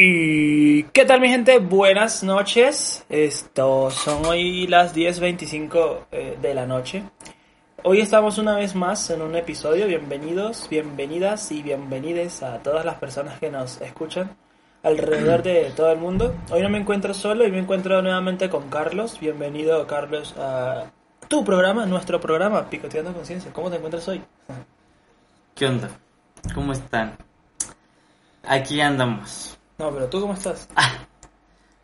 Y qué tal mi gente, buenas noches. Esto son hoy las 10.25 eh, de la noche. Hoy estamos una vez más en un episodio. Bienvenidos, bienvenidas y bienvenides a todas las personas que nos escuchan alrededor de todo el mundo. Hoy no me encuentro solo y me encuentro nuevamente con Carlos. Bienvenido Carlos a tu programa, nuestro programa, Picoteando Conciencia. ¿Cómo te encuentras hoy? ¿Qué onda? ¿Cómo están? Aquí andamos. No, pero tú cómo estás?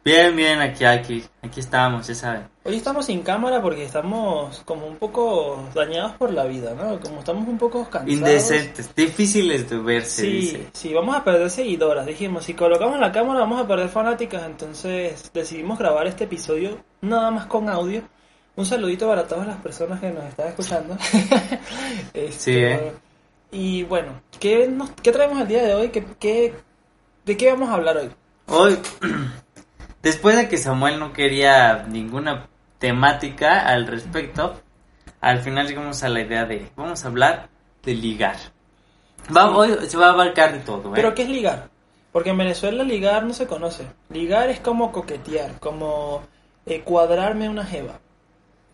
Bien, bien, aquí, aquí, aquí estamos, ya saben. Hoy estamos sin cámara porque estamos como un poco dañados por la vida, ¿no? Como estamos un poco cansados. Indecentes, difíciles de verse, Sí, dice. sí, vamos a perder seguidoras. Dijimos, si colocamos la cámara vamos a perder fanáticas, entonces decidimos grabar este episodio nada más con audio. Un saludito para todas las personas que nos están escuchando. Este, Sí, ¿eh? Y bueno, ¿qué, nos, ¿qué traemos el día de hoy? ¿Qué, qué, ¿De qué vamos a hablar hoy? Hoy, después de que Samuel no quería ninguna temática al respecto, al final llegamos a la idea de, vamos a hablar de ligar. Va, hoy se va a abarcar de todo, ¿eh? ¿Pero qué es ligar? Porque en Venezuela ligar no se conoce. Ligar es como coquetear, como eh, cuadrarme una jeva.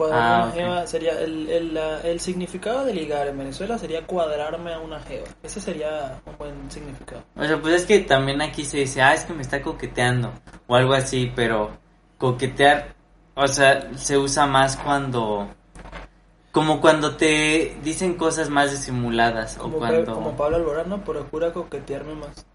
Cuadrarme Ah, una jeva sería el, el, la- el significado de ligar en Venezuela sería cuadrarme a una jeva. Ese sería un buen significado. O sea, pues es que también aquí se dice, ah, es que me está coqueteando o algo así, pero coquetear, o sea, se usa más cuando, como cuando te dicen cosas más disimuladas o Como, cuando... como Pablo Alborán, ¿no? procura coquetearme más.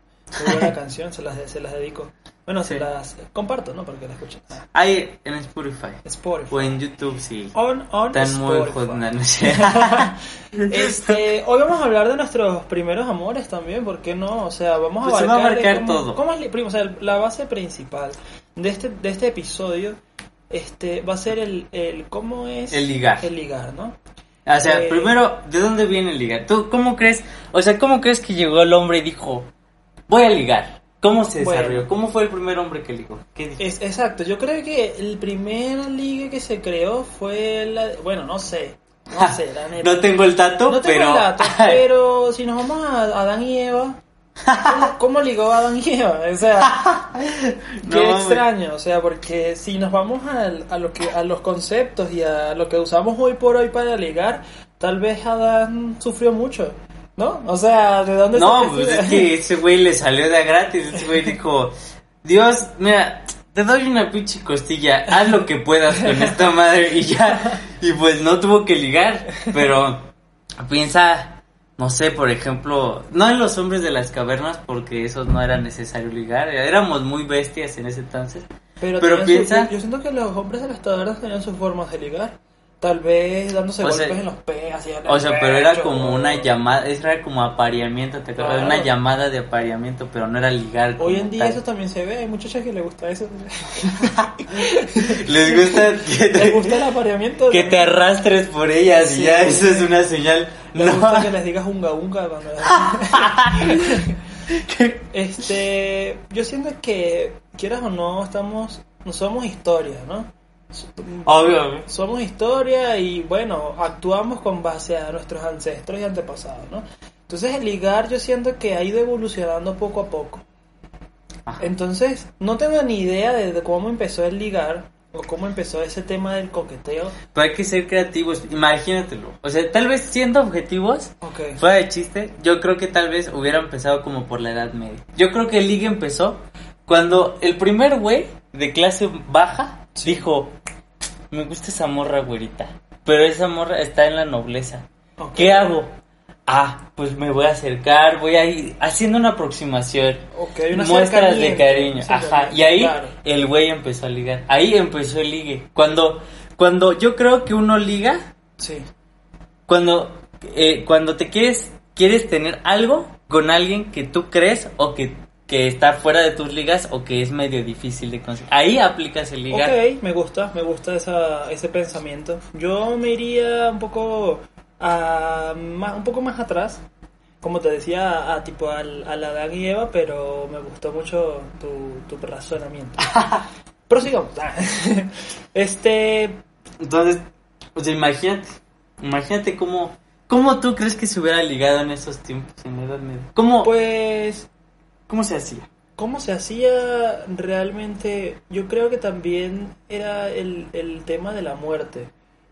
Muy buena canción, se las, se las dedico. Bueno, se Sí. las comparto, ¿no? Para que la escuchen. Ah, Hay en Spotify Spotify. o en YouTube, sí. On, on Están muy Spotify. jod- no, no sé. Este, hoy vamos a hablar de nuestros primeros amores también, ¿por qué no? O sea, vamos a Pues se va a abarcar abarcar cómo- todo. cómo es primo, o sea, la base principal de este, de este episodio este, va a ser el, el cómo es El ligar. el ligar, ¿no? O sea, Eh, primero, ¿de dónde viene el ligar? ¿Tú cómo crees? O sea, ¿cómo crees que llegó el hombre y dijo, voy a ligar? ¿Cómo se Bueno. desarrolló? ¿Cómo fue el primer hombre que ligó? ¿Qué dijo? Es, exacto, yo creo que el primer ligue que se creó fue la... Bueno, no sé, no sé, la neta. No tengo el dato, No tengo pero... el dato, pero si nos vamos a Adán y Eva, ¿cómo, cómo ligó Adán y Eva? O sea, No, qué hombre. extraño, o sea, porque si nos vamos al- a, lo que, a los conceptos y a lo que usamos hoy por hoy para ligar, tal vez Adán sufrió mucho, ¿no? O sea, ¿de dónde No, pues es que ese güey le salió de gratis. Ese güey dijo, Dios, mira, te doy una pinche costilla, haz lo que puedas con esta madre y ya. Y pues no tuvo que ligar, pero piensa, no sé, por ejemplo, no en los hombres de las cavernas porque eso no era necesario ligar, éramos muy bestias en ese entonces. Pero, Pero su- piensa- yo siento que los hombres de las tabernas tenían sus formas de ligar. Tal vez dándose O golpes sea- en los pies, así en O sea, pero era como una llamada, era como apareamiento, te acuerdas, Claro. una llamada de apareamiento, pero no era ligar. Hoy en día tal. eso también se ve, hay muchachas que les gusta eso. Les gusta que les gusta el apareamiento. que te arrastres por ellas y ya sí, eso es una señal. Les No. gusta que les digas unga unga cuando... este, yo siento que, quieras o no, estamos, no somos historia, ¿no? Obvio, obvio. Somos historia y bueno, actuamos con base a nuestros ancestros y antepasados, ¿no? Entonces el ligar yo siento que ha ido evolucionando poco a poco. Ajá. Entonces, no tengo ni idea de, cómo empezó el ligar o cómo empezó ese tema del coqueteo. Pero hay que ser creativos, imagínatelo. O sea, tal vez siendo objetivos, Ok. fuera de chiste, yo creo que tal vez hubiera empezado como por la edad media. Yo creo que el ligue empezó cuando el primer güey de clase baja dijo, me gusta esa morra güerita, pero esa morra está en la nobleza. ¿Qué hago? Ah, pues me voy a acercar, voy a ir haciendo una aproximación. Ok, una muestras de cariño. Ajá. Y ahí claro. el güey empezó a ligar. Ahí empezó el ligue. Cuando, cuando yo creo que uno liga, Sí. cuando, eh, cuando te quieres, quieres tener algo con alguien que tú crees o que, que está fuera de tus ligas o que es medio difícil de conseguir. Ahí aplicas el ligar. Ok, me gusta, me gusta esa, ese pensamiento. Yo me iría un poco a, ma- un poco más atrás, como te decía, a, tipo al, a la Adán y Eva, pero me gustó mucho tu, tu razonamiento. Prosigamos. este, Entonces, sea, imagínate, imagínate cómo, cómo tú crees que se hubiera ligado en esos tiempos, en la Edad Media. ¿Cómo, pues cómo se hacía? cómo se hacía realmente, yo creo que también era el, el tema de la muerte,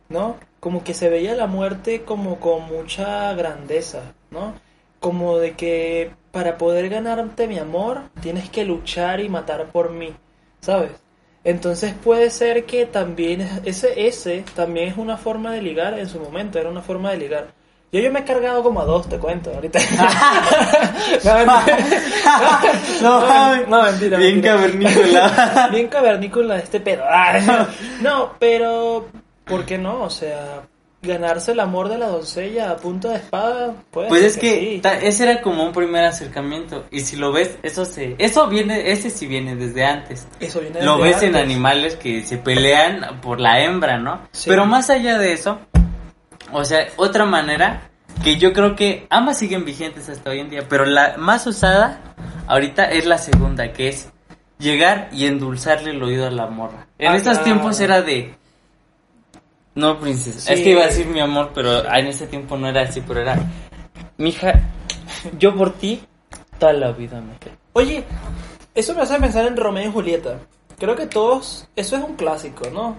¿no? Como que se veía la muerte como con mucha grandeza, ¿no? Como de que para poder ganarte mi amor tienes que luchar y matar por mí, ¿sabes? Entonces puede ser que también ese ese también es una forma de ligar en su momento, era una forma de ligar. Yo, yo me he cargado como a dos, te cuento, ahorita. no, mentira. no, mentira. Bien cavernícola. Bien cavernícola este pedo. No, pero ¿por qué no? O sea, ganarse el amor de la doncella a punta de espada, pues. Pues es que, ese era como un primer acercamiento y si lo ves, eso se eso viene ese sí viene desde antes. Eso viene Lo desde ves en animales que se pelean por la hembra, ¿no? Sí. Pero más allá de eso, o sea, otra manera que yo creo que ambas siguen vigentes hasta hoy en día, pero la más usada ahorita es la segunda, que es llegar y endulzarle el oído a la morra. En Ah, estos tiempos era de no, princesa. Sí. Es que iba a decir mi amor, pero en ese tiempo no era así, pero era mija, yo por ti toda la vida me quedo. Oye, eso me hace pensar en Romeo y Julieta. Creo que todos, eso es un clásico, ¿no?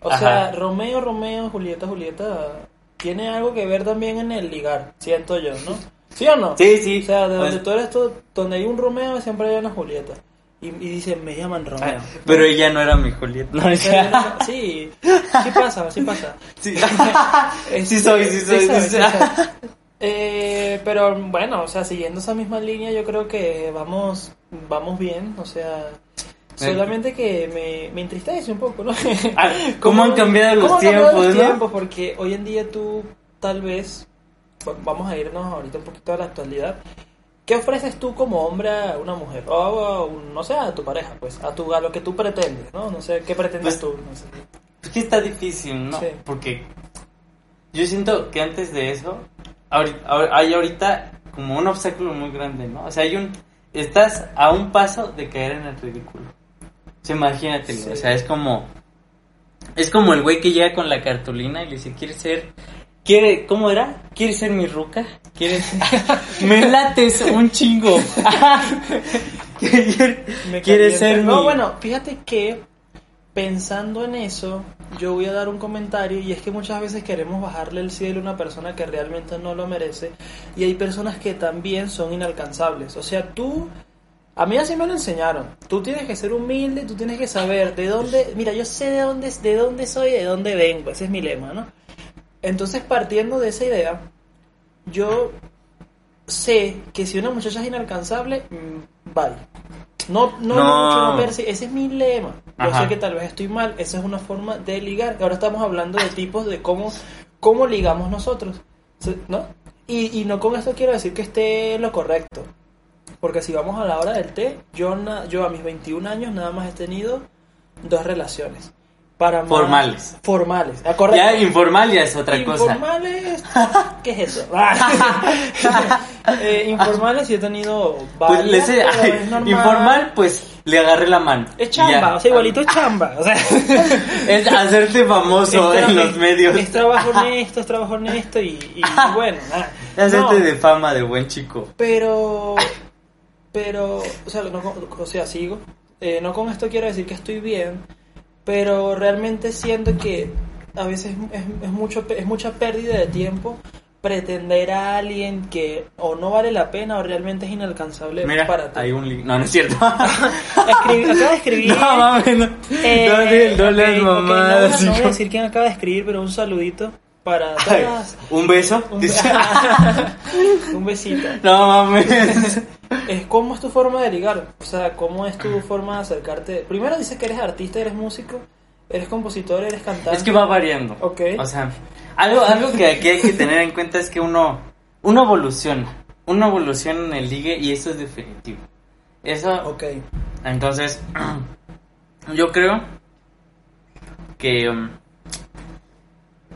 O Ajá. sea, Romeo, Romeo, Julieta, Julieta, tiene algo que ver también en el ligar, siento yo, ¿no? ¿Sí o no? Sí, sí. O sea, de Pues- donde tú eres tú, donde hay un Romeo siempre hay una Julieta. Y, y dicen, me llaman Romeo. Ah, pero ella no era mi Julieta. No, Pero- ella- sí, sí pasa, sí pasa. sí. Es- Sí soy, sí soy, sí soy. Eh, pero bueno, o sea, siguiendo esa misma línea, yo creo que vamos, vamos bien, o sea, solamente que me, me entristece un poco, ¿no? Ah, ¿Cómo han cambiado los cómo han cambiado tiempos, los no? tiempos? Porque hoy en día tú, tal vez, va- vamos a irnos ahorita un poquito a la actualidad. ¿Qué ofreces tú como hombre a una mujer? O a, un- no sé, a tu pareja, pues, a, tu, a lo que tú pretendes, ¿no? No sé, ¿qué pretendes Pues, tú? No sé. Es que está difícil, ¿no? Sí. Porque yo siento que antes de eso, ahorita, ahor- hay ahorita como un obstáculo muy grande, ¿no? O sea, hay un... Estás a un paso de caer en el ridículo. Sí. o sea, es como... Es como el güey que llega con la cartulina y le dice, ¿quieres ser...? ¿Quiere, ¿Cómo era? ¿Quieres ser mi ruca? ¿Quieres...? Me lates un chingo. ¿Quieres ser mi...? No, bueno, fíjate que pensando en eso, yo voy a dar un comentario y es que muchas veces queremos bajarle el cielo a una persona que realmente no lo merece y hay personas que también son inalcanzables. O sea, tú, a mí así me lo enseñaron. Tú tienes que ser humilde, tú tienes que saber de dónde, mira, yo sé de dónde, de dónde soy, de dónde vengo, ese es mi lema, ¿no? Entonces, partiendo de esa idea, yo sé que si una muchacha es inalcanzable, mm, bye. No, no, No. no, persi- ese es mi lema. Yo Ajá. sé que tal vez estoy mal, esa es una forma de ligar. Ahora estamos hablando de tipos de cómo, cómo ligamos nosotros. ¿no? Y, y no con esto quiero decir que esté lo correcto. Porque si vamos a la hora del té, yo, na- yo a mis 21 años nada más he tenido dos relaciones. Para más- Formales. Formales, ah, correcto. Ya informal ya es otra cosa. Informales, ¿qué es eso? Eh, informales sí he tenido Pues varias, sé- ay, informal, pues le agarré la mano. Es chamba, ya. o sea, igualito es chamba. O sea, Es hacerte famoso es en los medios. Es trabajo honesto, es trabajo honesto y, y bueno, nada. Es hacerte No, de fama de buen chico. Pero, pero, o sea, no o sea, sigo. Eh, no con esto quiero decir que estoy bien, pero realmente siento que a veces es, es mucho, es mucha pérdida de tiempo pretender a alguien que o no vale la pena o realmente es inalcanzable Mira, para ti. hay un link. No, no es cierto. Escribí- acaba de escribir. no, mames, no. Eh, no, voy a- no voy a hijo. decir quién acaba de escribir, pero un saludito para Ay, todas. Un beso. Un, un besito. no mames. Es cómo es tu forma de ligar, o sea, cómo es tu forma de acercarte. Primero dices que eres artista, eres músico, eres compositor, eres cantante. Es que va variando. Ok. O sea, algo, algo que aquí hay que tener en cuenta es que uno, uno evoluciona. Uno evoluciona en el ligue y eso es definitivo. Eso, Ok. Entonces, yo creo que um,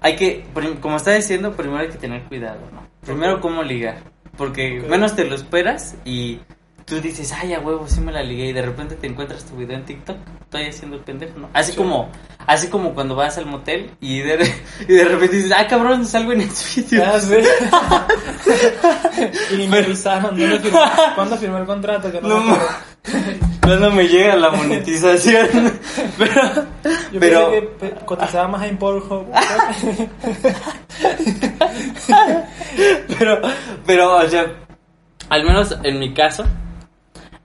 hay que, como está diciendo, primero hay que tener cuidado, ¿no? Primero, cómo ligar. Porque menos te lo esperas y tú dices, ay, a huevo, sí me la ligué. Y de repente te encuentras tu video en TikTok, estoy haciendo el pendejo, ¿no? Así Sí. como así como cuando vas al motel y de, y de repente dices, ah, cabrón, salgo en ese video. Ya sé. y me avisaron, ¿dónde firmé? ¿cuándo firmé el contrato? Que no, No, me cuando me llega la monetización. Pero, Yo pero, pensé que cotizaba más en Pornhub. pero, pero, o sea, al menos en mi caso,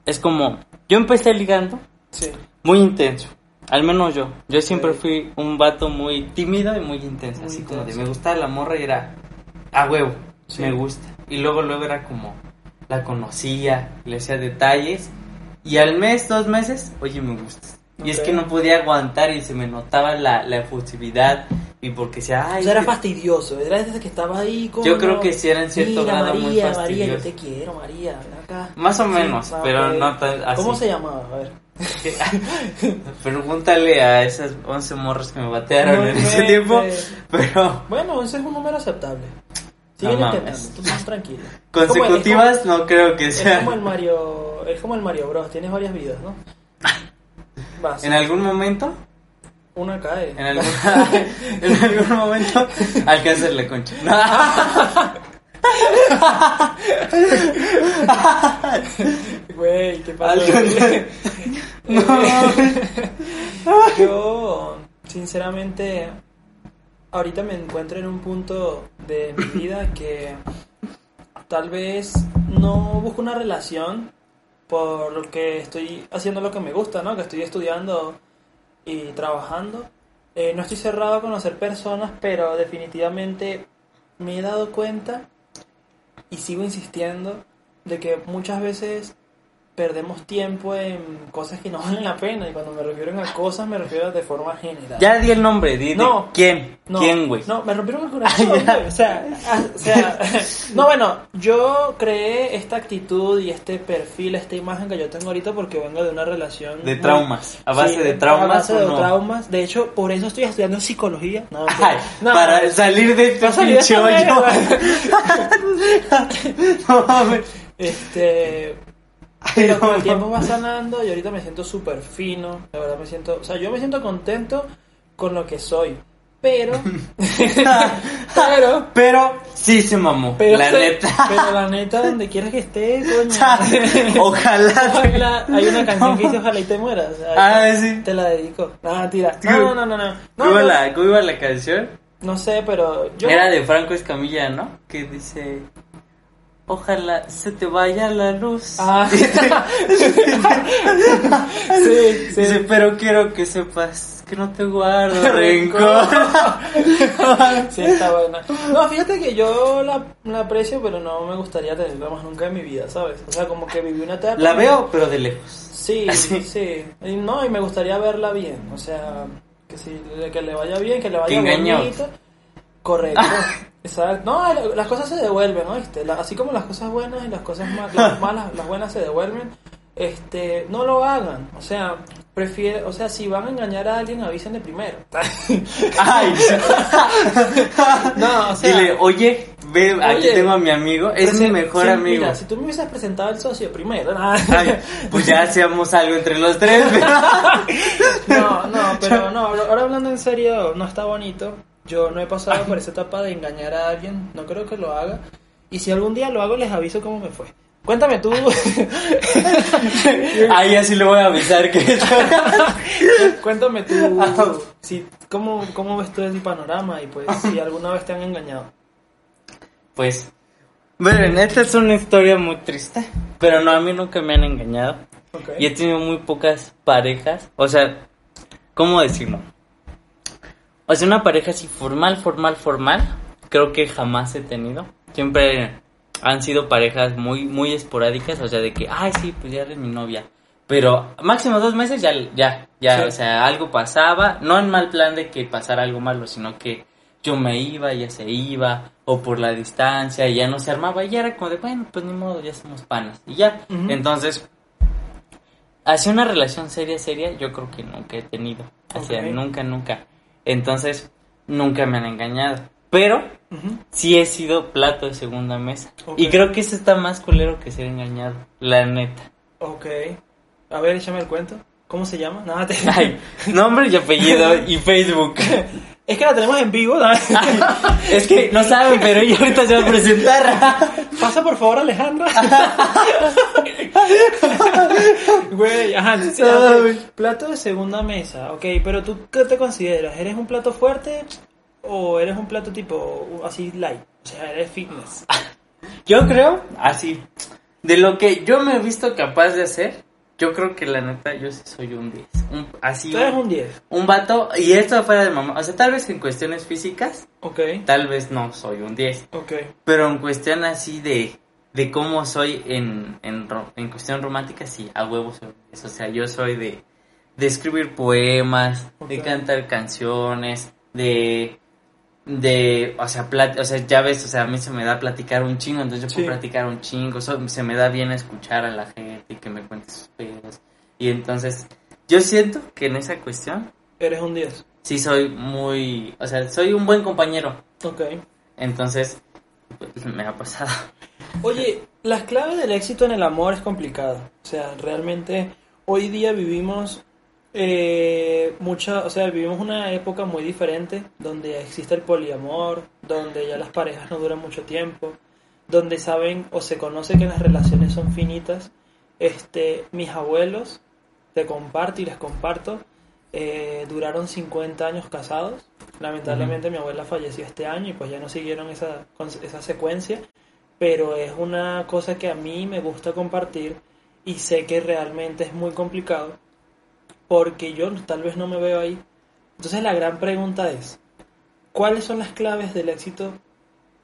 es como, yo empecé ligando sí. muy intenso. Al menos yo. Yo siempre fui un vato muy tímido y muy intenso. Muy así como de me gustaba la morra y era a huevo. Sí. Me gusta. Y luego, luego era como la conocía, le hacía detalles. Y al mes, dos meses, oye, me gustas. Y es que no podía aguantar y se me notaba la, la efusividad. Y porque sea, ay, O sea, era fastidioso. Era desde que estaba ahí como... Yo creo que sí era en cierto Mira, grado muy María, María, yo fastidioso. te quiero, María, ven acá. Más o menos, pero no tan así. ¿Cómo se llamaba? A ver. Pregúntale a esas 11 morras que me batearon No en ese tiempo. Pero Bueno, ese es un número aceptable. Sigue No intentando, tú más tranquilo. Es como consecutivas no creo que como, es como sea. el Mario, es como el Mario Bros, tienes varias vidas, ¿no? Vas, En algún momento, una cae. en algún, en algún momento, alcanzas la concha. Güey, ¿qué pasa? Alcanzas- Yo, sinceramente, ahorita me encuentro en un punto de mi vida que tal vez no busco una relación por lo que estoy haciendo lo que me gusta, ¿no? Que estoy estudiando y trabajando. Eh, no estoy cerrado a conocer personas, pero definitivamente me he dado cuenta y sigo insistiendo de que muchas veces perdemos tiempo en cosas que no valen la pena y cuando me refiero a cosas me refiero de forma general. Ya di el nombre, di No. quién, No, quién, güey. No, me rompieron el corazón, Ah, güey, O sea, ah, o sea, no, bueno, yo creé esta actitud y este perfil, esta imagen que yo tengo ahorita porque vengo de una relación De muy- traumas, a base Sí, de traumas. A base de no? traumas. De hecho, por eso estoy estudiando psicología. No, Ay, no, para salir de este pinche hoyo. No mames. Este. Pero con el tiempo va sanando y ahorita me siento súper fino. La verdad me siento. O sea, yo me siento contento con lo que soy. Pero. pero. Pero sí se mamó, Pero, la neta. pero la neta, donde quieras que esté, coño. Ojalá. Ojalá, hay una canción que dice Ojalá y te mueras. Ah, sí. Te la dedico. No, tira. No, no, no, no. No, ¿Cómo, la, ¿Cómo iba la canción? no sé, pero yo. Era de Franco Escamilla, ¿no? Que dice, ojalá se te vaya la luz. Ah. sí, sí. Pero quiero que sepas que no te guardo rencor. Sí, está buena. No, fíjate que yo la, la aprecio, pero no me gustaría tenerla más nunca en mi vida, ¿sabes? O sea, como que viví una etapa. la veo, pero de lejos. Sí, Así. sí. Y no, y me gustaría verla bien. O sea, que, si, que le vaya bien, que le vaya bonito. Correcto. Exacto. No, la- las cosas se devuelven, ¿no? Este, la- así como las cosas buenas y las cosas ma- las malas, las buenas se devuelven. Este, no lo hagan. O sea, prefiere, o sea, si van a engañar a alguien, avísenle primero. Ay, no, o sea, dile, oye, ve, aquí Oye, tengo a mi amigo, es mi mejor amigo. Mira, si tú me hubieses presentado al socio primero, Ay, pues ya hacíamos algo entre los tres. no, no, pero no, ahora hablando en serio, no está bonito. Yo no he pasado por esa etapa de engañar a alguien, no creo que lo haga. Y si algún día lo hago, les aviso cómo me fue. Cuéntame tú. Ahí así le voy a avisar que Cuéntame tú. Ah. Si, ¿cómo, ¿Cómo ves tú el panorama? Y pues, si alguna vez te han engañado. Pues, miren, esta es una historia muy triste, pero no, a mí nunca me han engañado. Ok. Y he tenido muy pocas parejas, o sea, ¿cómo decirlo? O sea, una pareja así formal, formal, formal, creo que jamás he tenido. Siempre han sido parejas muy, muy esporádicas, o sea, de que, ay, sí, pues ya eres mi novia. Pero máximo dos meses ya, ya, ya, Sí. o sea, algo pasaba, no en mal plan de que pasara algo malo, sino que yo me iba, ella se iba, o por la distancia, y ya no se armaba, y ya era como de, bueno, pues ni modo, ya somos panas, y ya. Entonces, hacia una relación seria, seria, yo creo que nunca he tenido. Hacia Ok. nunca, nunca. Entonces, nunca me han engañado. Pero sí he sido plato de segunda mesa. Y creo que eso está más culero que ser engañado. La neta. Ok. A ver, échame el cuento. ¿Cómo se llama? Nada, te... Ay, nombre y apellido y Facebook. Es que la tenemos en vivo, ¿no? Es que no saben, pero ella ahorita se va a presentar. Pasa por favor, Alejandra. Güey, ajá, Ay. plato de segunda mesa, ok, pero tú qué te consideras? ¿Eres un plato fuerte o eres un plato tipo así light? O sea, eres fitness. Yo creo, así, de lo que yo me he visto capaz de hacer, yo creo que la neta, yo sí soy un 10. Un, así, Tú eres un, un 10, un vato, y esto fuera de mamá. O sea, tal vez en cuestiones físicas, ok, tal vez no soy un 10. ok, Pero en cuestión así de, de cómo soy en, en, en cuestión romántica, sí, a huevo soy. eso. O sea, yo soy de, de escribir poemas, de cantar canciones, de, de, o sea, plat- o sea, ya ves, o sea, a mí se me da platicar un chingo, entonces yo Sí. puedo platicar un chingo, so- se me da bien escuchar a la gente y que me cuente sus pedos. Y entonces, yo siento que en esa cuestión, eres un 10, sí soy muy, o sea, soy un buen compañero. ok. Entonces, pues, me ha pasado. Oye, las claves del éxito en el amor es complicado. O sea, realmente hoy día vivimos eh, mucha, o sea, vivimos una época muy diferente donde existe el poliamor, donde ya las parejas no duran mucho tiempo, donde saben o se conoce que las relaciones son finitas. Este, mis abuelos, te comparto y les comparto, eh, duraron 50 años casados. Lamentablemente mi abuela falleció este año y pues ya no siguieron esa, esa secuencia pero es una cosa que a mí me gusta compartir y sé que realmente es muy complicado porque yo tal vez no me veo ahí. Entonces la gran pregunta es, ¿cuáles son las claves del éxito?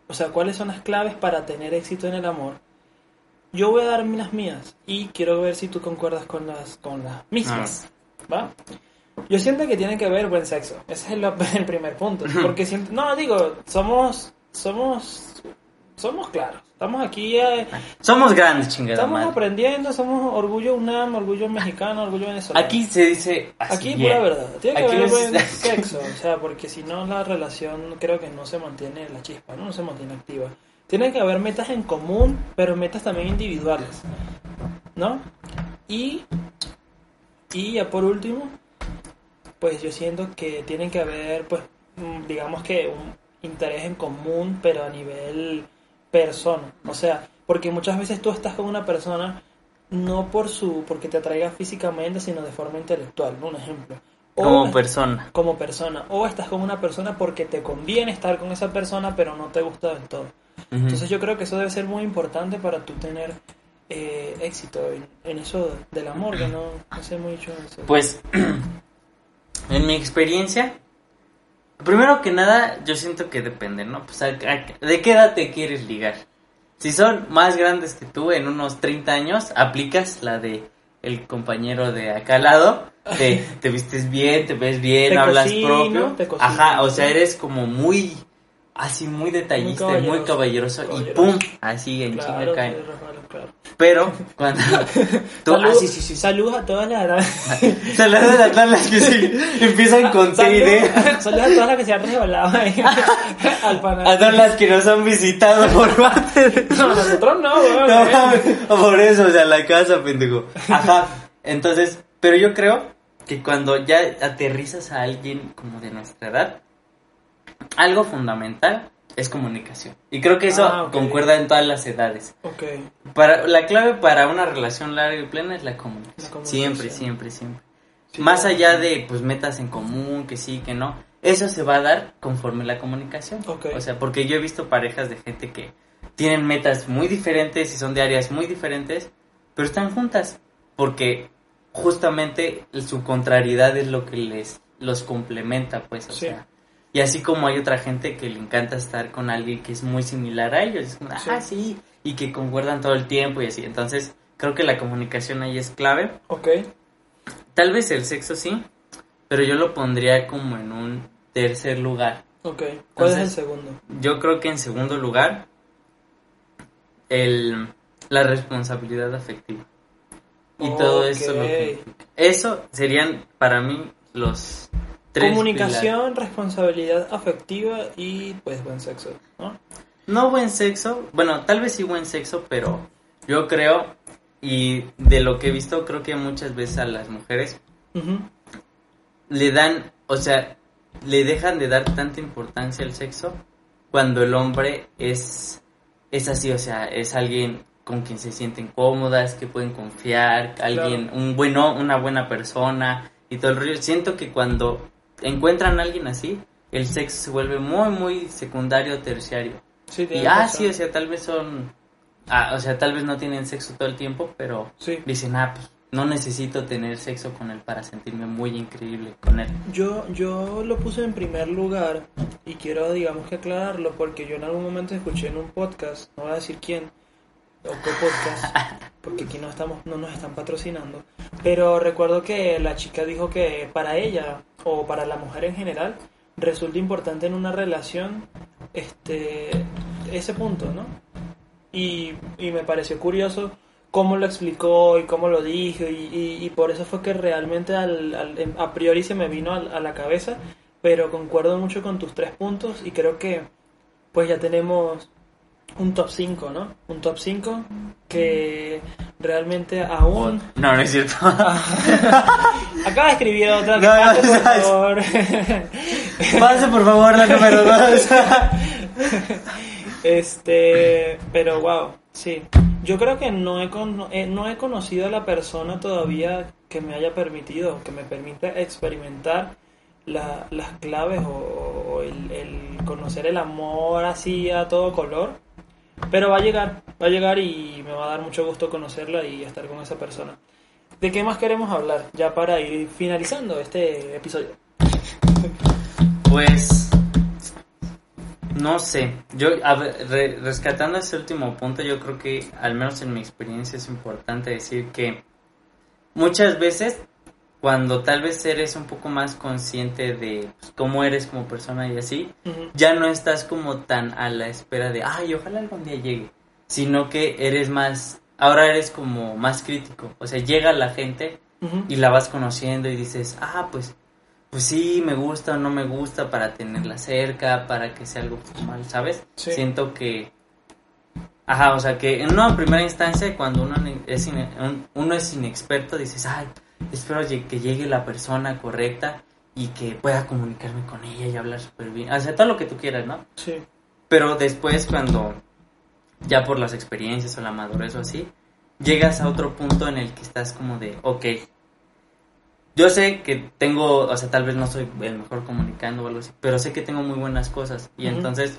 O sea, ¿cuáles son las claves para tener éxito en el amor? Yo voy a darme las mías y quiero ver si tú concuerdas con las, con las mismas. ¿Va? Yo siento que tiene que ver buen sexo. Ese es el, el primer punto. Porque siento, no, digo, somos, somos, somos claros. Estamos aquí, eh, Somos grandes, chingada estamos madre. aprendiendo, somos orgullo UNAM, orgullo mexicano, orgullo venezolano. Aquí se dice así Aquí bien. pura verdad. Tiene que Aquí haber es- buen sexo, o sea, porque si no la relación creo que no se mantiene la chispa, ¿no? No se mantiene activa. Tiene que haber metas en común, pero metas también individuales, ¿no? Y, y ya por último, pues yo siento que tienen que haber, pues, mm, digamos que un interés en común, pero a nivel persona. O sea, porque muchas veces tú estás con una persona no por su, porque te atraiga físicamente, sino de forma intelectual, ¿no? Un ejemplo. O Como persona. como persona. O estás con una persona porque te conviene estar con esa persona, pero no te gusta del todo. Entonces yo creo que eso debe ser muy importante para tú tener eh, éxito en, en eso del amor, que no, no sé mucho de eso. Pues, en mi experiencia, primero que nada, yo siento que depende, ¿no? Pues, a- a- ¿de qué edad te quieres ligar? Si son más grandes que tú, en unos 30 años, aplicas la de el compañero de acá al lado, te, te vistes bien, te ves bien, Te hablas cocino, propio. te cocino. Ajá, o sea, eres como muy, así muy detallista, muy caballeroso. caballeroso, y pum, así en claro, chinga cae. claro. Pero cuando Salud- ah, sí, sí, sí, Saludos a todas las... Saludos a todas las que sí empiezan con T y. Saludos a todas las que se han resbalado ahí al panel. A todas las que nos han visitado por parte de... No, nosotros no, weón. No, eh. por eso, o sea, la casa, pendejo. Ajá. Entonces, pero yo creo que cuando ya aterrizas a alguien como de nuestra edad, algo fundamental es comunicación. Y creo que eso Ah, concuerda en todas las edades. Para, la clave para una relación larga y plena es la comunicación. La comunicación. Siempre, siempre, siempre. Sí, Más claro. allá de pues metas en común, que sí, que no, eso se va a dar conforme la comunicación. Ok. O sea, porque yo he visto parejas de gente que tienen metas muy diferentes y son de áreas muy diferentes, pero están juntas porque justamente su contrariedad es lo que les los complementa, pues, o Sí. sea. Y así como hay otra gente que le encanta estar con alguien que es muy similar a ellos, es como, ah, sí, y que concuerdan todo el tiempo y así. Entonces, creo que la comunicación ahí es clave. Ok. Tal vez el sexo sí, pero yo lo pondría como en un tercer lugar. Ok. ¿Cuál es el segundo? Yo creo que en segundo lugar, el, la responsabilidad afectiva. Y todo eso lo que. Eso serían para mí los tres Comunicación, responsabilidad afectiva y pues buen sexo, ¿no? No buen sexo, bueno, tal vez sí buen sexo, pero yo creo, y de lo que he visto, creo que muchas veces a las mujeres le dan, o sea, le dejan de dar tanta importancia al sexo cuando el hombre es, es así, o sea, es alguien con quien se sienten cómodas, que pueden confiar, alguien, un bueno, una buena persona y todo el rollo. Siento que cuando encuentran a alguien así, el sexo se vuelve muy, muy secundario, terciario. y ah, sí, o sea, tal vez son, ah, o sea, tal vez no tienen sexo todo el tiempo, pero dicen, ah, pues no necesito tener sexo con él para sentirme muy increíble con él. Yo, yo lo puse en primer lugar y quiero, digamos que aclararlo porque yo en algún momento escuché en un podcast, no voy a decir quién o qué podcast, porque aquí no estamos, no nos están patrocinando, pero recuerdo que la chica dijo que para ella o para la mujer en general resulta importante en una relación este ese punto, ¿no? Y, y me pareció curioso cómo lo explicó y cómo lo dijo y, y, por eso fue que realmente al, a priori se me vino a, a, la cabeza, pero concuerdo mucho con tus tres puntos y creo que pues ya tenemos un top 5, ¿no? Un top 5 que realmente aún... No, no es cierto. Acaba de escribir otra. No, no, por favor. Pase por favor la número 2. este, pero wow, sí. Yo creo que no he, eh, no he conocido a la persona todavía que me haya permitido, que me permita experimentar la, las claves o, el, conocer el amor así a todo color. Pero va a llegar, va a llegar y me va a dar mucho gusto conocerla y estar con esa persona. ¿De qué más queremos hablar? Ya para ir finalizando este episodio. Pues no sé, yo rescatando ese último punto, yo creo que al menos en mi experiencia es importante decir que muchas veces cuando tal vez eres un poco más consciente de pues, cómo eres como persona y así, ya no estás como tan a la espera de, ay, ojalá algún día llegue, sino que eres más, ahora eres como más crítico, o sea, llega la gente y la vas conociendo y dices, ah, pues pues sí, me gusta o no me gusta para tenerla cerca, para que sea algo formal, ¿sabes? Siento que... Ajá, o sea que en una primera instancia, cuando uno es, uno es inexperto, dices, ay, espero que llegue la persona correcta y que pueda comunicarme con ella y hablar súper bien. O sea, todo lo que tú quieras, ¿no? Sí. Pero después, cuando ya por las experiencias o la madurez o así, llegas a otro punto en el que estás como de, ok, yo sé que tengo, o sea, tal vez no soy el mejor comunicando o algo así, pero sé que tengo muy buenas cosas. Y entonces,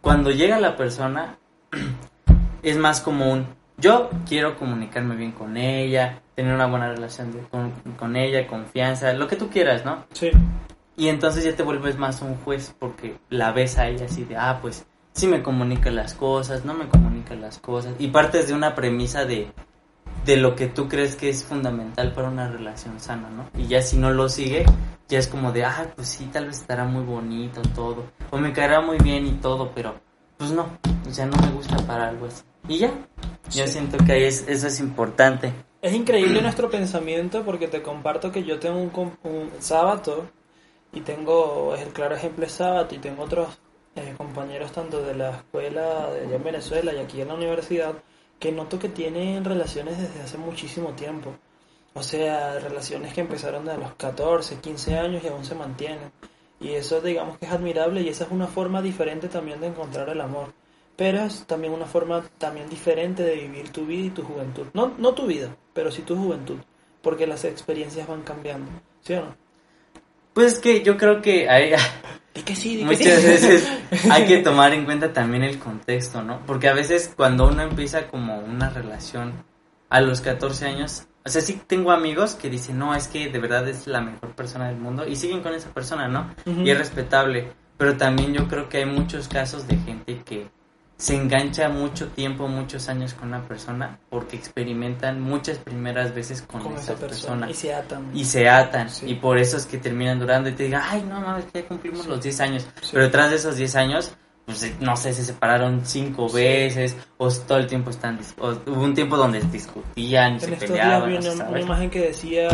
cuando llega la persona, es más común. Yo quiero comunicarme bien con ella, tener una buena relación con, con, ella, confianza, lo que tú quieras, ¿no? Sí. Y entonces ya te vuelves más un juez porque la ves a ella así de, ah, pues sí me comunica las cosas, no me comunica las cosas. Y partes de una premisa de, de lo que tú crees que es fundamental para una relación sana, ¿no? Y ya si no lo sigue, ya es como de, ah, pues sí, tal vez estará muy bonito todo, o me caerá muy bien y todo, pero pues no, o sea, no me gusta para algo así. Y ya, yo siento que ahí es, eso es importante. Es increíble nuestro pensamiento porque te comparto que yo tengo un, un sábado y tengo, es el claro ejemplo es sábado y tengo otros eh, compañeros tanto de la escuela de allá en Venezuela y aquí en la universidad que noto que tienen relaciones desde hace muchísimo tiempo. O sea, relaciones que empezaron de los 14, 15 años y aún se mantienen. Y eso digamos que es admirable y esa es una forma diferente también de encontrar el amor. Pero es también una forma también diferente de vivir tu vida y tu juventud. No, no tu vida, pero sí tu juventud. Porque las experiencias van cambiando. ¿Sí o no? Pues es que yo creo que hay, muchas veces hay que tomar en cuenta también el contexto, ¿no? Porque a veces cuando uno empieza como una relación a los 14 años, o sea, sí tengo amigos que dicen, no, es que de verdad es la mejor persona del mundo y siguen con esa persona, ¿no? Y es respetable. Pero también yo creo que hay muchos casos de gente que se engancha mucho tiempo, muchos años con una persona porque experimentan muchas primeras veces con, esa, persona, Y se atan. Y se atan. Y por eso es que terminan durando y te digan, ay, no, no, es que ya cumplimos los 10 años. Pero detrás de esos 10 años, pues eh, no sé, se separaron cinco veces o todo el tiempo están... O hubo un tiempo donde discutían, se peleaban. Días vi una, imagen que decía,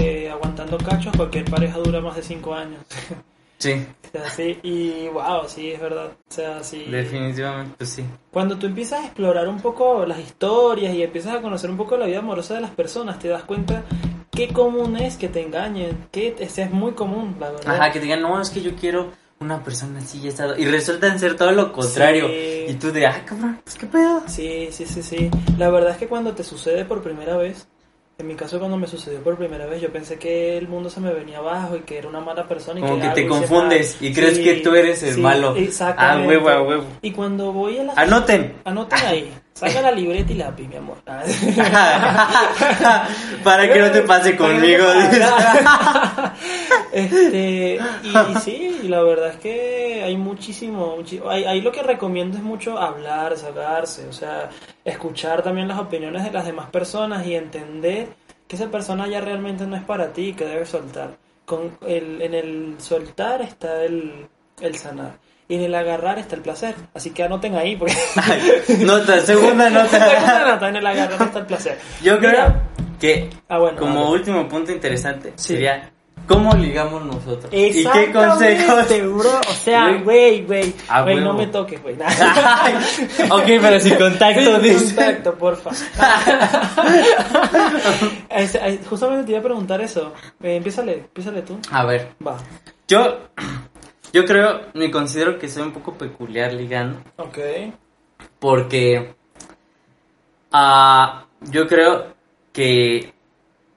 eh, aguantando cachos, cualquier pareja dura más de 5 años. Sí. sí, y wow, sí, es verdad. O sea, sí. Definitivamente, sí. Cuando tú empiezas a explorar un poco las historias y empiezas a conocer un poco la vida amorosa de las personas, te das cuenta qué común es que te engañen, que es, es muy común, la verdad. Ajá, que te digan, no, es que yo quiero una persona así y estado. Y resultan ser todo lo contrario. Sí. Y tú de, ah, cabrón, pues qué pedo. Sí, sí, sí, sí. La verdad es que cuando te sucede por primera vez, en mi caso cuando me sucedió por primera vez, yo pensé que el mundo se me venía abajo y que era una mala persona. Y Como que te confundes y crees que tú eres el sí, malo. Exactamente. Ah, huevo, a huevo. Y cuando voy a la... Anoten. Anoten ahí. Saca la libreta y lápiz, mi amor. Para que no te pase conmigo. este, y, y sí, la verdad es que hay muchísimo, muchi- ahí, ahí lo que recomiendo es mucho hablar, sacarse, o sea, escuchar también las opiniones de las demás personas y entender que esa persona ya realmente no es para ti y que debes soltar. Con el, en el soltar está el, el sanar. Y en el agarrar está el placer. Así que anoten ahí porque... nota, segunda nota. Segunda nota, en el agarrar está el placer. Yo creo Mira, que Ah, bueno. como último punto interesante Sí. sería cómo ligamos nosotros. ¿Y qué consejos? bro. O sea, Güey. güey, güey. A Güey, no me toques, güey. ok, pero sin contacto, Sin dice. contacto, porfa. Justamente te iba a preguntar eso. Eh, empiézale, empiézale tú. A ver, Va. yo, yo creo, me considero que soy un poco peculiar ligando. Ok. Porque ah, yo creo que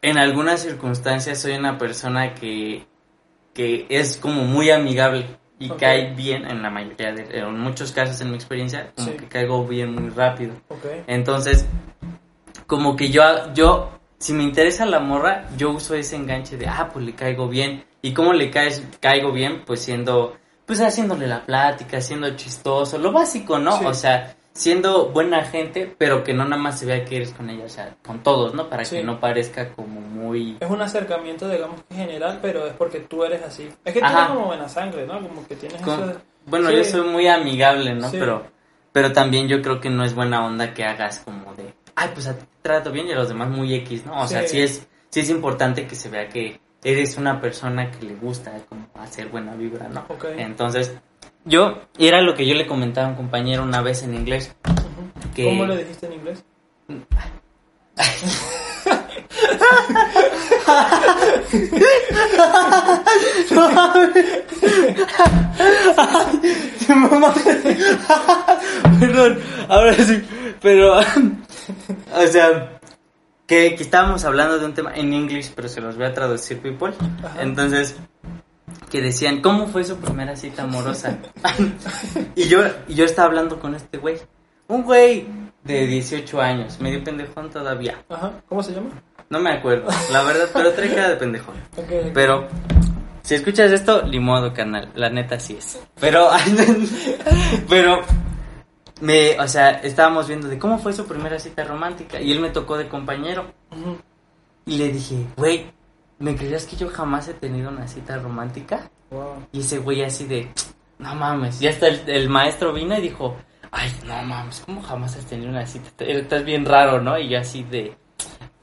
en algunas circunstancias soy una persona que, que es como muy amigable y cae bien en la mayoría de, en muchos casos en mi experiencia, como Sí. que caigo bien muy rápido. Ok. Entonces, como que yo, yo, si me interesa la morra, yo uso ese enganche de, ah, pues le caigo bien. ¿Y cómo le caes, caigo bien? Pues siendo, pues haciéndole la plática, siendo chistoso, lo básico, ¿no? Sí. O sea, siendo buena gente, pero que no nada más se vea que eres con ella, o sea, con todos, ¿no? Para Sí. que no parezca como muy... Es un acercamiento, digamos que general, pero es porque tú eres así. Es que Ajá. tienes como buena sangre, ¿no? Como que tienes con- eso. de- Bueno, Sí. yo soy muy amigable, ¿no? Pero, pero también yo creo que no es buena onda que hagas como de, ay, pues a ti te trato bien y a los demás muy X, ¿no? O sea, sí es, sí es importante que se vea que eres una persona que le gusta como hacer buena vibra, ¿no? Ok. Entonces, yo, y era lo que yo le comentaba a un compañero una vez en inglés, que- ¿Cómo le dijiste en inglés? Perdón, ahora sí, pero, o sea, que, que estábamos hablando de un tema en inglés, pero se los voy a traducir, people. Ajá. Entonces, que decían, ¿cómo fue su primera cita amorosa? y yo, y yo estaba hablando con este güey, un güey de 18 años, medio pendejón todavía, Ajá. ¿Cómo se llama? no me acuerdo, la verdad, pero trae cara de pendejón. Ok, ok. Pero, si escuchas esto, ni modo, canal. La neta sí es. Pero, pero, me, o sea, estábamos viendo de cómo fue su primera cita romántica. Y él me tocó de compañero. Y le dije, güey, ¿me creías que yo jamás he tenido una cita romántica? Wow. Y ese güey así de, no mames. Y hasta el, el maestro vino y dijo, ay, no mames, ¿cómo jamás has tenido una cita? Estás bien raro, ¿no? Y yo así de,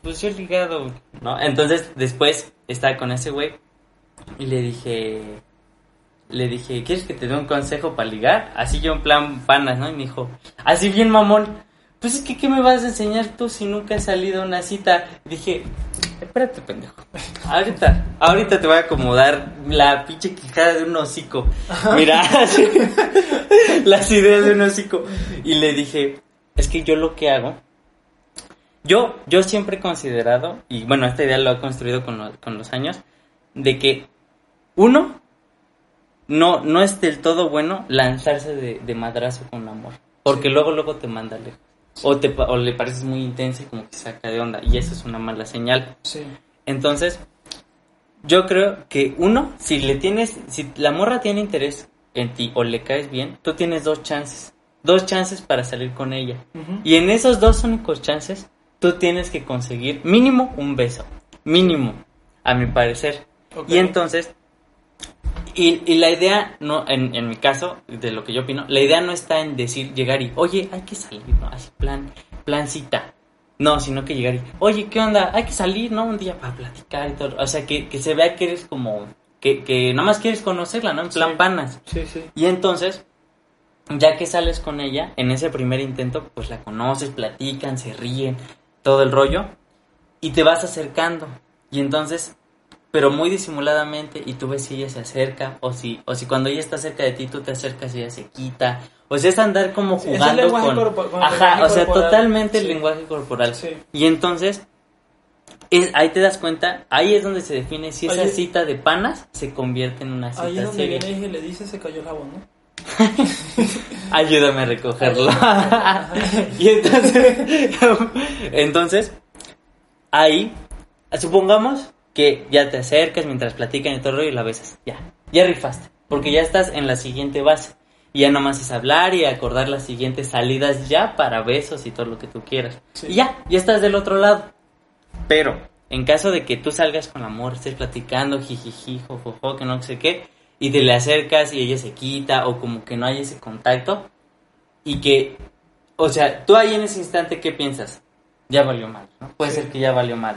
pues yo ligado, ¿no? Entonces, después estaba con ese güey y le dije, le dije, ¿quieres que te dé un consejo para ligar? Así yo en plan panas, ¿no? Y me dijo, así bien mamón, pues es que, ¿qué me vas a enseñar tú si nunca has salido a una cita? Dije, espérate, pendejo. Ahorita, ahorita te voy a acomodar la pinche quijada de un hocico. Mira, las ideas de un hocico. Y le dije, es que yo lo que hago, yo, yo siempre he considerado, y bueno, esta idea lo he construido con, con los años, de que uno, no, no es del todo bueno lanzarse de, de madrazo con amor. Porque luego, luego te manda lejos. O, te, o le pareces muy intenso y como que saca de onda. Y eso es una mala señal. Sí. Entonces, yo creo que uno, si le tienes, si la morra tiene interés en ti o le caes bien, tú tienes dos chances. Dos chances para salir con ella. Y en esos dos únicos chances, tú tienes que conseguir mínimo un beso. Mínimo, a mi parecer. Ok. Y entonces, y, y la idea, no, en, en mi caso, de lo que yo opino, la idea no está en decir, llegar y, oye, hay que salir, ¿no? Así, plan, plan cita. No, sino que llegar y, oye, ¿qué onda? Hay que salir, ¿no? Un día para platicar y todo. O sea, que, que se vea que eres como, que, que nada más quieres conocerla, ¿no? En plan Sí. panas. Sí, sí. Y entonces, ya que sales con ella, en ese primer intento, pues la conoces, platican, se ríen, todo el rollo, y te vas acercando. Y entonces, pero muy disimuladamente, y tú ves si ella se acerca, o si, o si cuando ella está cerca de ti, tú te acercas y ella se quita. O sea, es andar como Sí, es el jugando lenguaje con... corpo- con Ajá, o sea, corporal. totalmente el Sí. lenguaje corporal. Sí. Y entonces, es, ahí te das cuenta, ahí es donde se define si esa cita de panas se convierte en una cita Ahí es donde seria. viene y le dice se cayó el jabón, ¿no? Ayúdame a recogerlo. y entonces, entonces, ahí, supongamos que ya te acercas mientras platican y todo el rollo y la besas. Ya, ya rifaste. Porque ya estás en la siguiente base. Y ya nomás es hablar y acordar las siguientes salidas ya para besos y todo lo que tú quieras. Sí. Y ya, ya estás del otro lado. Pero, en caso de que tú salgas con amor, estés platicando, jijiji, jojojo, que no sé qué, y te le acercas y ella se quita, o como que no hay ese contacto, y que, o sea, tú ahí en ese instante, ¿qué piensas? Ya valió mal, ¿no? Puede Sí. ser que ya valió mal.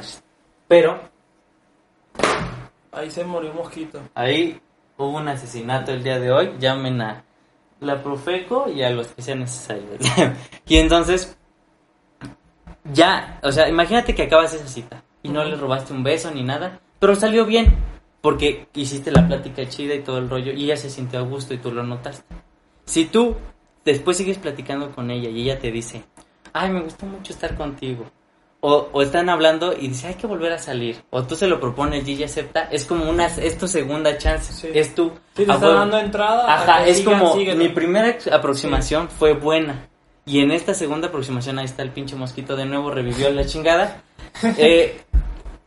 Pero, Ahí se murió un mosquito. ahí hubo un asesinato el día de hoy, llamen a la Profeco y a los que sean necesarios. y entonces, ya, o sea, imagínate que acabas esa cita y no le robaste un beso ni nada, pero salió bien porque hiciste la plática chida y todo el rollo y ella se sintió a gusto y tú lo notaste. Si tú después sigues platicando con ella y ella te dice, ay, me gustó mucho estar contigo. O, o están hablando y dice, hay que volver a salir. O tú se lo propones y ella acepta. Es como una, es tu segunda chance. Sí. Es tu... Sí, te está dando entrada. Ajá, es siga- como mi primera aproximación fue buena. Y en esta segunda aproximación, ahí está el pinche mosquito de nuevo, revivió la chingada. Eh,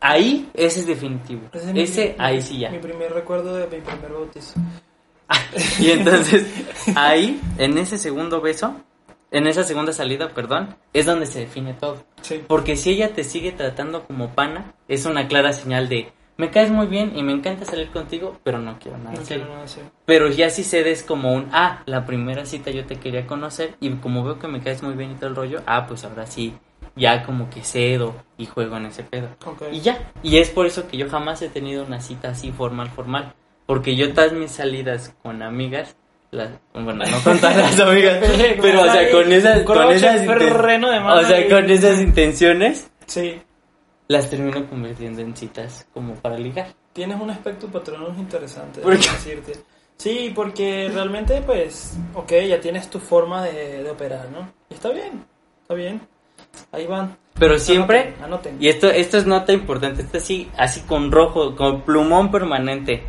ahí, ese es definitivo. Ese es mi- Ese, mi- ahí sí ya. Mi primer recuerdo de mi primer bautizo. Y entonces, ahí, en ese segundo beso, en esa segunda salida, perdón, es donde se define todo. Sí. Porque si ella te sigue tratando como pana, es una clara señal de, me caes muy bien y me encanta salir contigo, pero no quiero nada No quiero nada. Pero ya si cedes como un, ah, la primera cita yo te quería conocer y como veo que me caes muy bien y todo el rollo, ah, pues ahora sí, ya como que cedo y juego en ese pedo. Ok. Y ya, y es por eso que yo jamás he tenido una cita así formal, formal. Porque yo todas mis salidas con amigas, las, bueno, no con todas las amigas, pero o sea, con esas, con esas, o sea, con esas intenciones, Sí. las termino convirtiendo en citas como para ligar. Tienes un aspecto patronus interesante, ¿Por decirte. Sí, porque realmente, pues, ok, ya tienes tu forma de, de operar, ¿no? Y está bien, está bien. Ahí van. Pero siempre, Anoten, anoten. y esto, esto es nota importante, esto sí, así con rojo, con plumón permanente.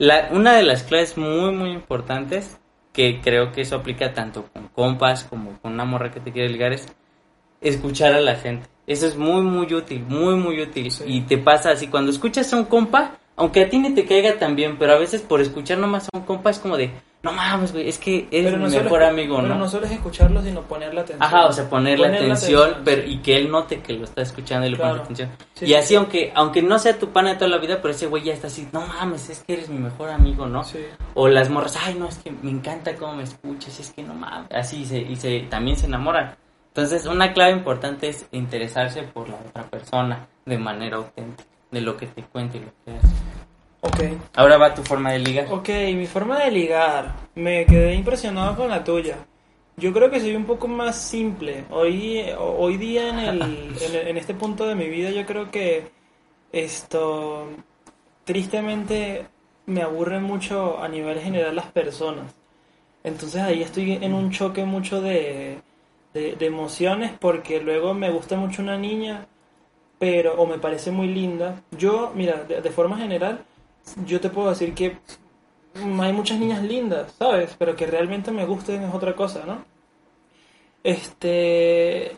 La, una de las claves muy, muy importantes, que creo que eso aplica tanto con compas como con una morra que te quiere ligar, es escuchar a la gente. Eso es muy, muy útil, muy, muy útil. Sí. Y te pasa así, cuando escuchas a un compa, aunque a ti ni te caiga tan bien, pero a veces por escuchar nomás a un compa es como de, no mames, güey, es que eres mi mejor amigo, pero ¿no? no solo es escucharlo, sino ponerle atención. Ajá, o sea, ponerle Ponerle atención, atención, pero sí. y que él note que lo está escuchando y le Claro. pone atención. Sí, y sí, así, sí. aunque aunque no sea tu pana de toda la vida, pero ese güey ya está así, no mames, es que eres mi mejor amigo, ¿no? Sí. O las morras, ay, no, es que me encanta cómo me escuchas, es que no mames. Así, y se, y se, también se enamoran. Entonces, una clave importante es interesarse por la otra persona de manera auténtica, de lo que te cuente y lo que hace. Ok. Ahora va tu forma de ligar. Ok, mi forma de ligar. Me quedé impresionado con la tuya. Yo creo que soy un poco más simple. Hoy, hoy día en, el, en, el- en este punto de mi vida yo creo que esto tristemente me aburre mucho a nivel general las personas. Entonces ahí estoy en un choque mucho de, de, de emociones porque luego me gusta mucho una niña, pero o me parece muy linda. Yo, mira, de, de forma general, yo te puedo decir que hay muchas niñas lindas, ¿sabes? Pero que realmente me gusten es otra cosa, ¿no? Este.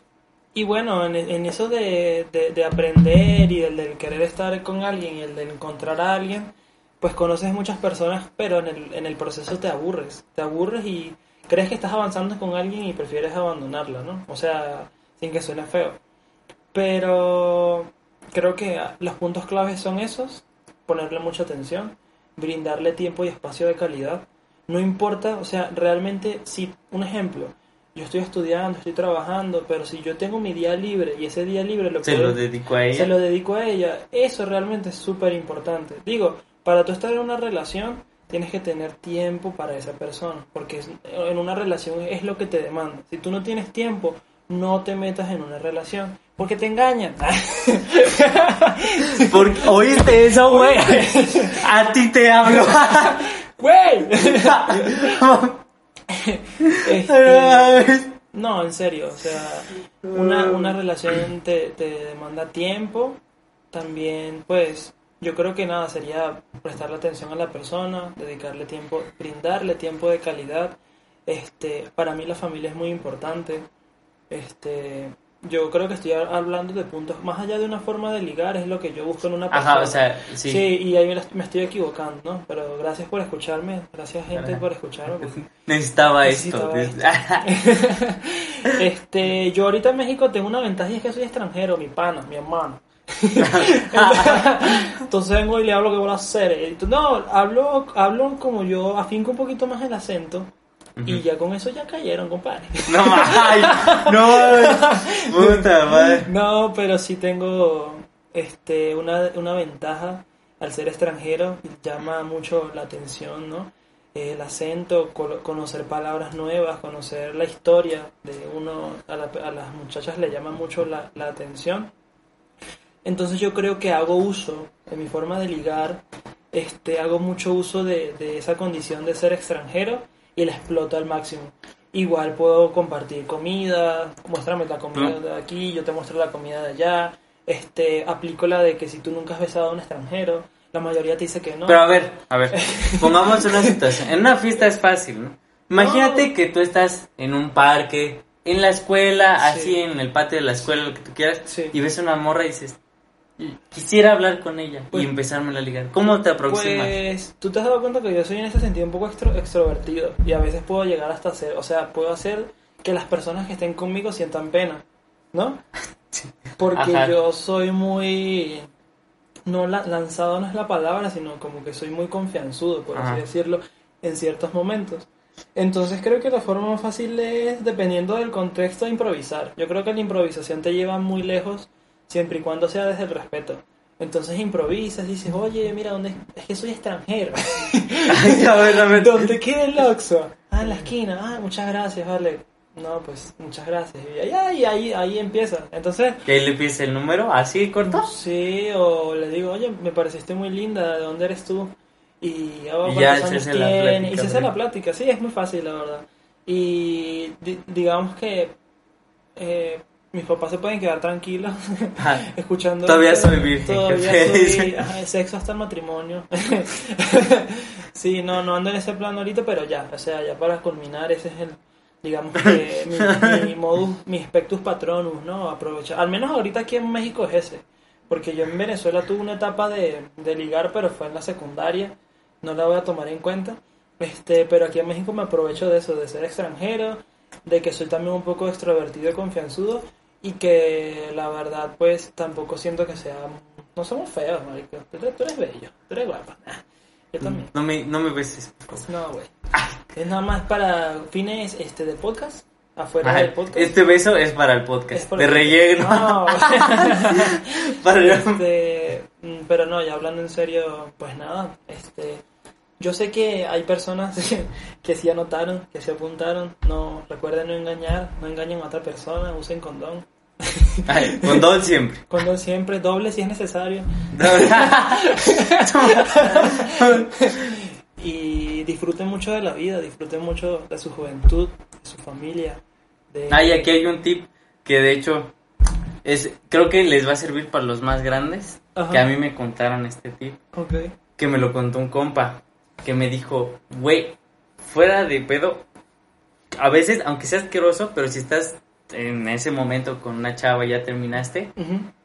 Y bueno, en, en eso de, de- de aprender y del, del querer estar con alguien y el de encontrar a alguien, pues conoces muchas personas, pero en el, en el proceso te aburres. Te aburres y crees que estás avanzando con alguien y prefieres abandonarla, ¿no? O sea, sin que suene feo. Pero creo que los puntos claves son esos, ponerle mucha atención, brindarle tiempo y espacio de calidad. No importa, o sea, realmente si, un ejemplo, yo estoy estudiando, estoy trabajando, pero si yo tengo mi día libre y ese día libre lo Se puedo- lo dedico a ella. se lo dedico a ella, eso realmente es súper importante. Digo, para tú estar en una relación, tienes que tener tiempo para esa persona, porque es- en una relación es lo que te demanda. Si tú no tienes tiempo, no te metas en una relación, Porque te engañan. Porque, ¿Oíste eso, güey? A ti te hablo. ¡Güey! Este, no, en serio, o sea, una, una relación te, te demanda tiempo, también pues yo creo que nada, sería prestarle atención a la persona, dedicarle tiempo, brindarle tiempo de calidad. Este, para mí la familia es muy importante. Este, yo creo que estoy hablando de puntos más allá de una forma de ligar, es lo que yo busco en una persona. Ajá, o sea, sí. Sí, y ahí me, estoy equivocando, ¿no? Pero gracias por escucharme, gracias gente por escucharme. Necesitaba Necesitaba esto. este, yo ahorita en México tengo una ventaja y es que soy extranjero, mi pana, mi hermano. Entonces vengo y le hablo que voy a hacer. No, hablo, hablo como yo, afinco un poquito más el acento. Y ya con eso ya cayeron, compadre. No. No. Puta madre. No, pero sí tengo este una, una ventaja al ser extranjero, llama mucho la atención, ¿no? El acento, conocer palabras nuevas, conocer la historia de uno, a, la- a las muchachas le llama mucho la, la atención. Entonces yo creo que hago uso, en mi forma de ligar, este, hago mucho uso de, de esa condición de ser extranjero y la exploto al máximo. Igual puedo compartir comida, muéstrame la comida Mm. de aquí, yo te muestro la comida de allá. Este, aplico la de que si tú nunca has besado a un extranjero, la mayoría te dice que no. Pero a ver, a ver, pongamos una situación. En una fiesta es fácil, ¿no? Imagínate No. que tú estás en un parque, en la escuela, Sí. así en el patio de la escuela, lo que tú quieras, Sí. y ves una morra y dices, quisiera hablar con ella Pues- y empezarme a ligar. ¿Cómo te aproximas? Pues tú te has dado cuenta que yo soy en ese sentido un poco extro- extrovertido y a veces puedo llegar hasta hacer, o sea, puedo hacer que las personas que estén conmigo sientan pena, ¿no? Porque Ajá. yo soy muy no la- lanzado no es la palabra, sino como que soy muy confianzudo, por Ajá. así decirlo, en ciertos momentos. Entonces creo que la forma más fácil es, dependiendo del contexto, improvisar. Yo creo que la improvisación te lleva muy lejos siempre y cuando sea desde el respeto. Entonces improvisas, dices, oye, mira, ¿dónde? es que soy extranjero. A ver. ¿Dónde queda el Oxxo? Ah, en la esquina. Ah, muchas gracias, vale. No, pues, muchas gracias. Y ahí, ahí, ahí, ahí empieza. Entonces, ¿Que le pides el número? ¿Así corto? sí, o le digo, oye, me pareciste muy linda, ¿de dónde eres tú? Y, oh, Y ya ¿cuántos se hace la plática, Y se hace la plática, sí, es muy fácil, la verdad. Y di- digamos que eh, mis papás se pueden quedar tranquilos Ah, escuchando. Todavía soy virgen, Todavía soy ajá, sexo hasta el matrimonio. sí, no, no ando en ese plan ahorita, pero ya, o sea, ya para culminar, ese es el, digamos que mi, mi modus, mi spectus patronus, ¿no? Aprovechar, al menos ahorita aquí en México es ese, porque yo en Venezuela tuve una etapa de, de ligar, pero fue en la secundaria, no la voy a tomar en cuenta, este, pero aquí en México me aprovecho de eso, de ser extranjero, de que soy también un poco extrovertido y confianzudo, y que la verdad, pues, tampoco siento que sea, no somos feos, marico, tú eres, tú eres bello, tú eres guapa, Nah, yo también. No me, no me beses, por favor. No, güey. Es nada más para fines este de podcast, afuera Ajá, del podcast. Este beso es para el podcast. De el- relleno. No, Para- este, mm, pero no, ya hablando en serio, pues nada, este, yo sé que hay personas que sí anotaron, que se apuntaron, no, recuerden no engañar, no engañen a otra persona, usen condón. Ay, condón siempre. Condón siempre, doble si es necesario. Y disfruten mucho de la vida, disfruten mucho de su juventud, de su familia. De... Ay, aquí hay un tip que de hecho es creo que les va a servir para los más grandes. Ajá. Que a mí me contaron este tip. Ok. Que me lo contó un compa. Que me dijo, güey, fuera de pedo. A veces, aunque sea asqueroso, pero si estás en ese momento con una chava ya terminaste,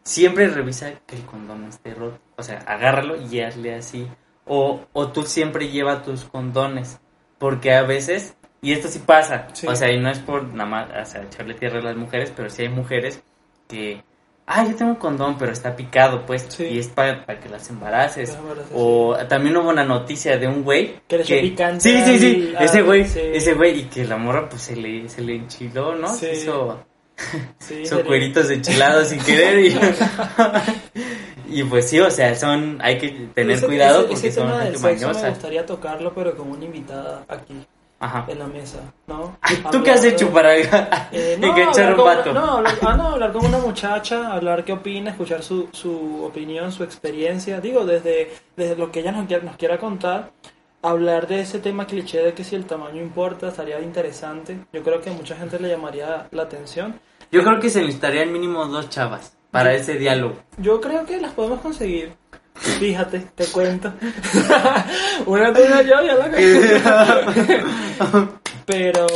siempre revisa que el condón esté roto. O sea, agárralo y hazle así. O, o tú siempre lleva tus condones. Porque a veces, y esto sí pasa, Sí. o sea, y no es por nada más, o sea, echarle tierra a las mujeres, pero sí hay mujeres que, ah, yo tengo un condón, pero está picado, pues, Sí. y es para, para que las embaraces. O también hubo una noticia de un güey Que echó picante Sí, sí, sí, ese al- güey, sí. ese güey, y que la morra pues se le, se le enchiló, ¿no? Sí. Se hizo hizo cueritos enchilados sin querer y, y pues sí, o sea, son hay que tener Ese- cuidado ese- porque ese son tema del gente sexo me mañosa. gustaría tocarlo, pero con una invitada aquí. Ajá. en la mesa, ¿no? ¿Tú qué has hecho para Eh, no, enganchar un vato? no, hablar, ah, no, hablar con una muchacha, hablar qué opina, escuchar su, su opinión, su experiencia. Digo, desde, desde lo que ella nos quiera, nos quiera contar, hablar de ese tema cliché de que si el tamaño importa, estaría interesante. Yo creo que a mucha gente le llamaría la atención. Yo creo que se necesitarían mínimo dos chavas para ese diálogo. Yo creo que las podemos conseguir. Fíjate, te cuento. una tuya yo ya la Pero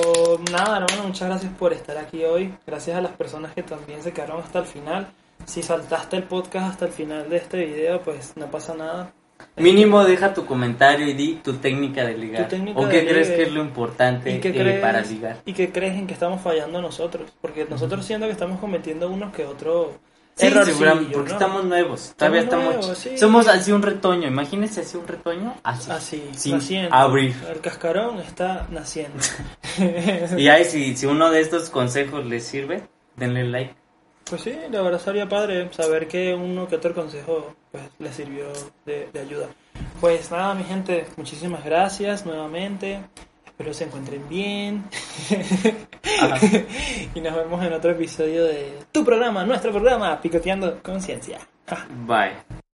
nada, hermano, muchas gracias por estar aquí hoy. Gracias a las personas que también se quedaron hasta el final. Si saltaste el podcast hasta el final de este video, pues no pasa nada. Mínimo deja tu comentario y di tu técnica de ligar. Técnica ¿O qué de crees ligue. que es lo importante ¿Y qué, eh, crees, para ligar? ¿Y qué crees en que estamos fallando nosotros? Porque nosotros siento que estamos cometiendo unos que otros Sí, errorcillos, seguramente, porque ¿no? estamos nuevos. Todavía Estamos sí. Somos así un retoño. Imagínense así un retoño. Así. Así, Sin naciendo. abrir. El cascarón está naciendo. Y ahí, si, si uno de estos consejos les sirve, denle like. Pues sí, la verdad sería padre saber que uno que otro consejo pues le sirvió de, de ayuda. Pues nada, mi gente, muchísimas gracias nuevamente. Espero se encuentren bien. y nos vemos en otro episodio de tu programa, nuestro programa, Picoteando Conciencia. Bye.